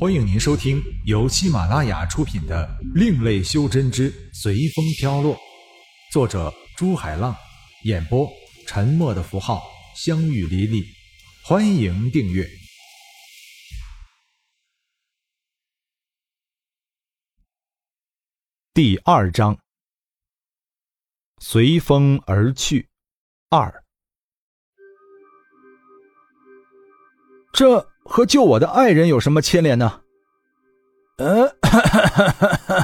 欢迎您收听由喜马拉雅出品的《另类修真之随风飘落》，作者朱海浪，演播沉默的符号、相遇离离。欢迎订阅。第二章：随风而去二。这和救我的爱人有什么牵连呢？嗯，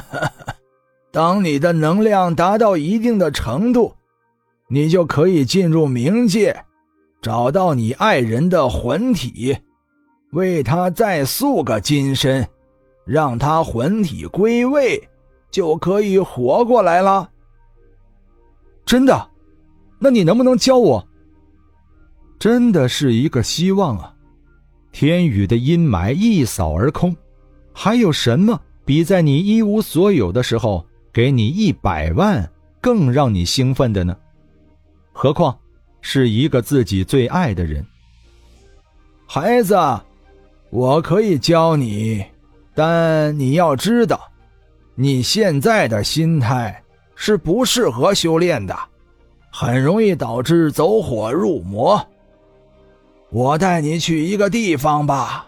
当你的能量达到一定的程度，你就可以进入冥界，找到你爱人的魂体，为他再塑个金身，让他魂体归位，就可以活过来了。真的？那你能不能教我？真的是一个希望啊！天宇的阴霾一扫而空，还有什么比在你一无所有的时候给你一百万更让你兴奋的呢？何况是一个自己最爱的人。孩子，我可以教你，但你要知道，你现在的心态是不适合修炼的，很容易导致走火入魔。我带你去一个地方吧，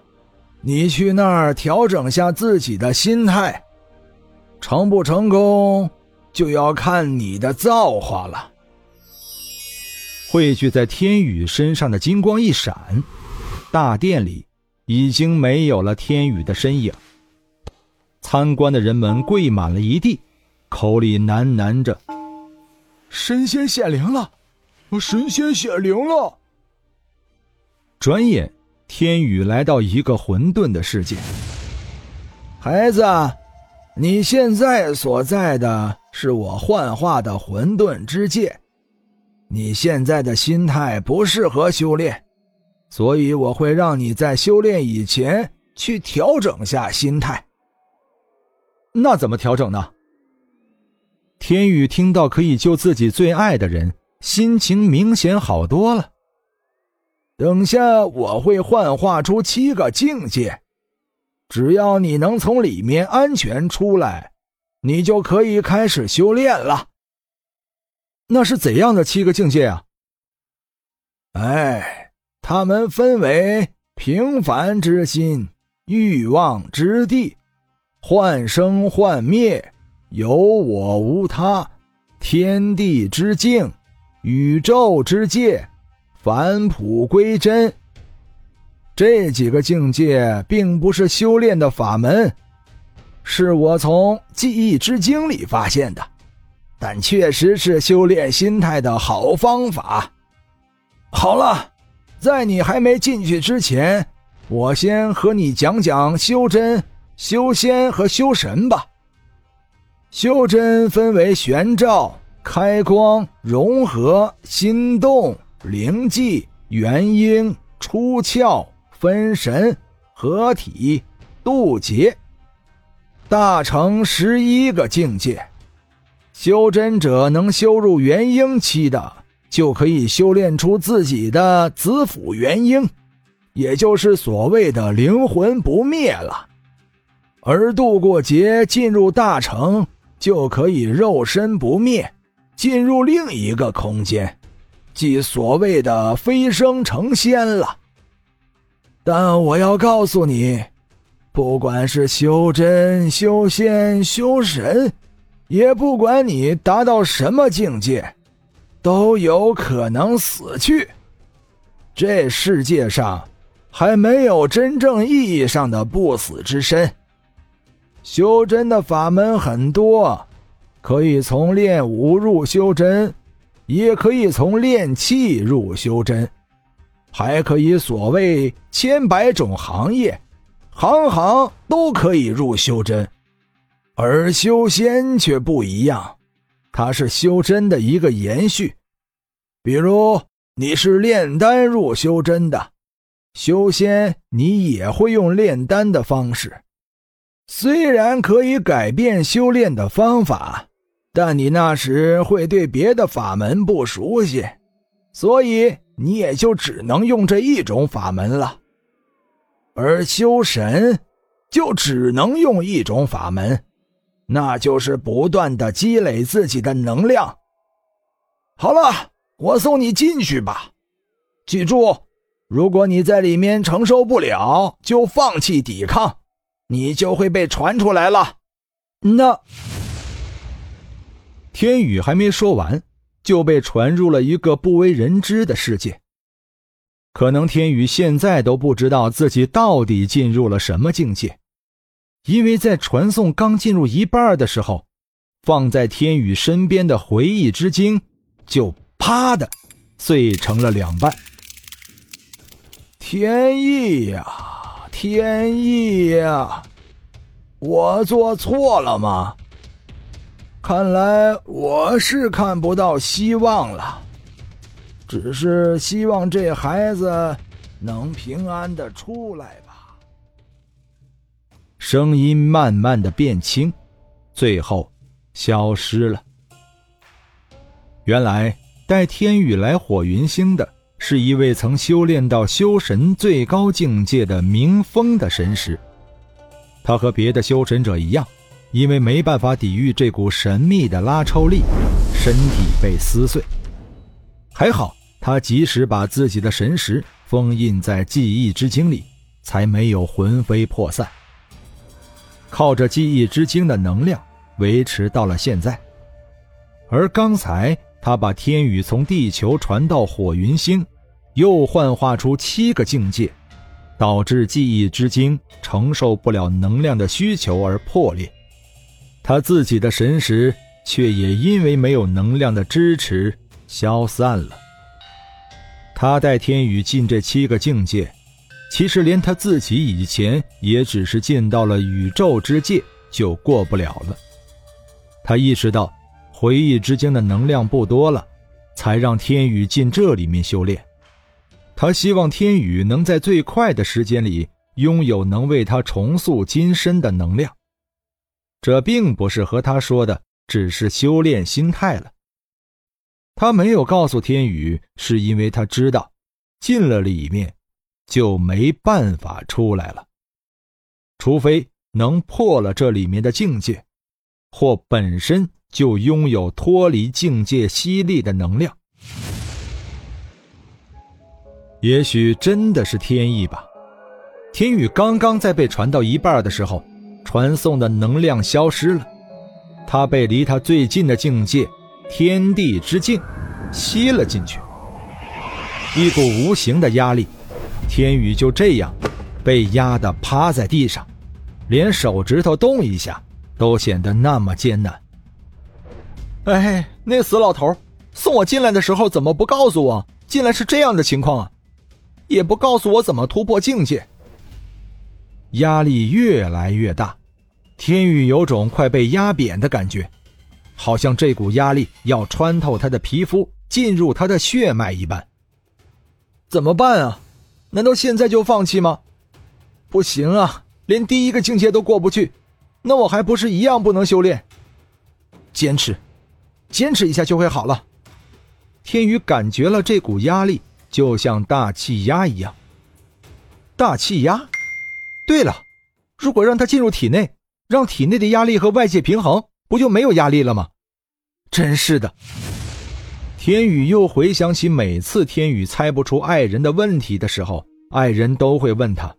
你去那儿调整下自己的心态，成不成功就要看你的造化了。汇聚在天宇身上的金光一闪，大殿里已经没有了天宇的身影。参观的人们跪满了一地，口里喃喃着：“神仙显灵了，神仙显灵了。”转眼，天宇来到一个混沌的世界。孩子，你现在所在的是我幻化的混沌之界。你现在的心态不适合修炼，所以我会让你在修炼以前去调整下心态。那怎么调整呢？天宇听到可以救自己最爱的人，心情明显好多了。等下我会幻化出七个境界，只要你能从里面安全出来，你就可以开始修炼了。那是怎样的七个境界啊？哎，他们分为平凡之心、欲望之地、幻生幻灭、有我无他、天地之境、宇宙之界。返璞归真，这几个境界并不是修炼的法门，是我从记忆之经里发现的，但确实是修炼心态的好方法。好了，在你还没进去之前，我先和你讲讲修真、修仙和修神吧。修真分为玄照、开光、融合、心动。灵寂、元婴、出窍、分神、合体、渡劫，大成十一个境界。修真者能修入元婴期的，就可以修炼出自己的子府元婴，也就是所谓的灵魂不灭了。而渡过劫进入大成，就可以肉身不灭，进入另一个空间。即所谓的飞升成仙了，但我要告诉你，不管是修真、修仙、修神，也不管你达到什么境界，都有可能死去。这世界上还没有真正意义上的不死之身。修真的法门很多，可以从练武入修真。也可以从炼器入修真，还可以所谓千百种行业，行行都可以入修真。而修仙却不一样，它是修真的一个延续。比如你是炼丹入修真的，修仙你也会用炼丹的方式，虽然可以改变修炼的方法。但你那时会对别的法门不熟悉，所以你也就只能用这一种法门了。而修神，就只能用一种法门，那就是不断的积累自己的能量。好了，我送你进去吧。记住，如果你在里面承受不了，就放弃抵抗，你就会被传出来了。那天宇还没说完，就被传入了一个不为人知的世界。可能天宇现在都不知道自己到底进入了什么境界，因为在传送刚进入一半的时候，放在天宇身边的回忆之晶就啪的碎成了两半。天意呀，天意呀！我做错了吗？看来我是看不到希望了。只是希望这孩子能平安的出来吧。声音慢慢的变轻，最后消失了。原来带天宇来火云星的是一位曾修炼到修神最高境界的明风的神识。他和别的修神者一样，因为没办法抵御这股神秘的拉抽力，身体被撕碎。还好。他及时把自己的神识封印在记忆之晶里，才没有魂飞魄散。靠着记忆之晶的能量维持到了现在。而刚才他把天宇从地球传到火云星，又幻化出七个境界，导致记忆之晶承受不了能量的需求而破裂。他自己的神识却也因为没有能量的支持消散了。他带天宇进这七个境界，其实连他自己以前也只是进到了宇宙之界就过不了了。他意识到回忆之间的能量不多了，才让天宇进这里面修炼。他希望天宇能在最快的时间里拥有能为他重塑金身的能量。这并不是和他说的只是修炼心态了。他没有告诉天宇，是因为他知道，进了里面，就没办法出来了。除非能破了这里面的境界，或本身就拥有脱离境界吸力的能量。也许真的是天意吧。天宇刚刚在被传到一半的时候，传送的能量消失了，他被离他最近的境界。天地之境，吸了进去。一股无形的压力，天宇就这样被压得趴在地上，连手指头动一下都显得那么艰难。哎，那死老头送我进来的时候怎么不告诉我进来是这样的情况啊？也不告诉我怎么突破境界。压力越来越大，天宇有种快被压扁的感觉。好像这股压力要穿透他的皮肤，进入他的血脉一般。怎么办啊？难道现在就放弃吗？不行啊，连第一个境界都过不去，那我还不是一样不能修炼？坚持，坚持一下就会好了。天宇感觉了这股压力，就像大气压一样。大气压？对了，如果让它进入体内，让体内的压力和外界平衡。不就没有压力了吗？真是的。天宇又回想起每次天宇猜不出爱人的问题的时候，爱人都会问他：“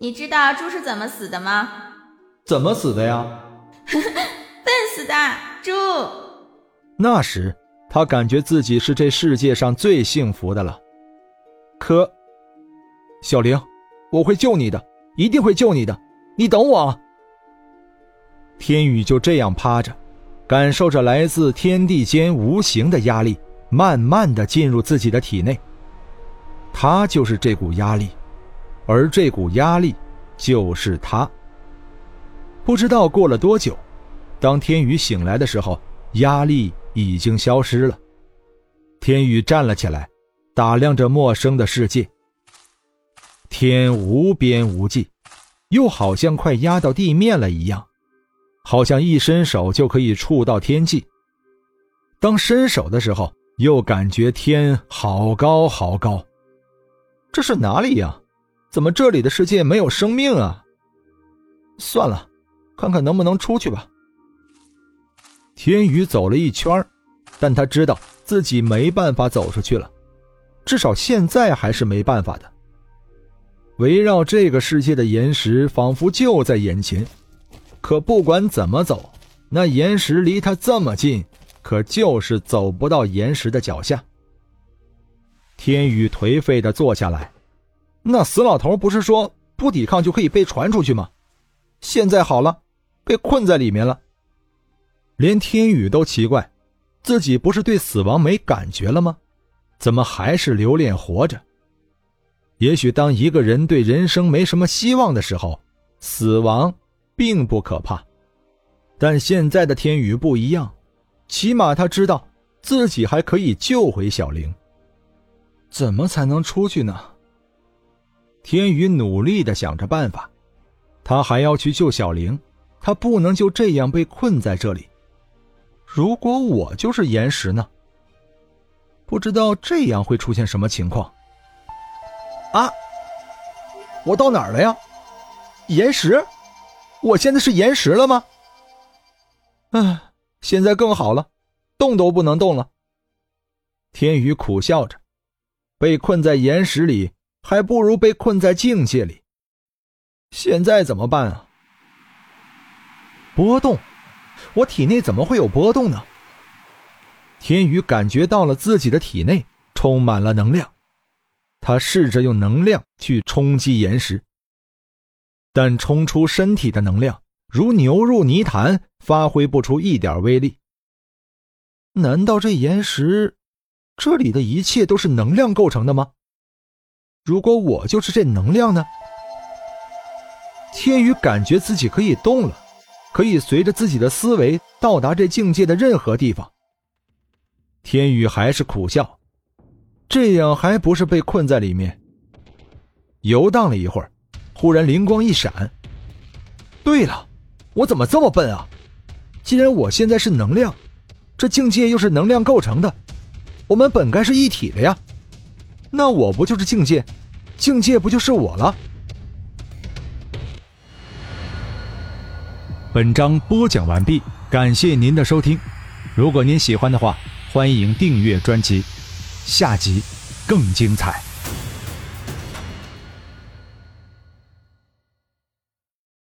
你知道猪是怎么死的吗？”“怎么死的呀？”“ 笨死的猪。”那时他感觉自己是这世界上最幸福的了。可，小玲，我会救你的，一定会救你的，你等我。天宇就这样趴着，感受着来自天地间无形的压力，慢慢的进入自己的体内。他就是这股压力，而这股压力就是他。不知道过了多久，当天宇醒来的时候，压力已经消失了。天宇站了起来，打量着陌生的世界。天无边无际，又好像快压到地面了一样。好像一伸手就可以触到天际。当伸手的时候，又感觉天好高好高。这是哪里呀？怎么这里的世界没有生命啊？算了，看看能不能出去吧。天宇走了一圈，但他知道自己没办法走出去了，至少现在还是没办法的。围绕这个世界的岩石仿佛就在眼前，可不管怎么走，那岩石离他这么近，可就是走不到岩石的脚下。天宇颓废的坐下来，那死老头不是说不抵抗就可以被传出去吗？现在好了，被困在里面了。连天宇都奇怪，自己不是对死亡没感觉了吗？怎么还是留恋活着？也许当一个人对人生没什么希望的时候，死亡并不可怕。但现在的天宇不一样，起码他知道自己还可以救回小玲。怎么才能出去呢？天宇努力的想着办法，他还要去救小玲，他不能就这样被困在这里。如果我就是岩石呢？不知道这样会出现什么情况。啊！我到哪儿了呀？岩石？我现在是岩石了吗？唉，现在更好了，动都不能动了。天宇苦笑着，被困在岩石里，还不如被困在境界里。现在怎么办啊？波动？我体内怎么会有波动呢？天宇感觉到了自己的体内充满了能量。他试着用能量去冲击岩石，但冲出身体的能量如牛入泥潭，发挥不出一点威力。难道这岩石，这里的一切都是能量构成的吗？如果我就是这能量呢？天宇感觉自己可以动了，可以随着自己的思维到达这境界的任何地方。天宇还是苦笑。这样还不是被困在里面？游荡了一会儿，忽然灵光一闪。对了，我怎么这么笨啊？既然我现在是能量，这境界又是能量构成的，我们本该是一体的呀。那我不就是境界？境界不就是我了？本章播讲完毕，感谢您的收听。如果您喜欢的话，欢迎订阅专辑。下集更精彩。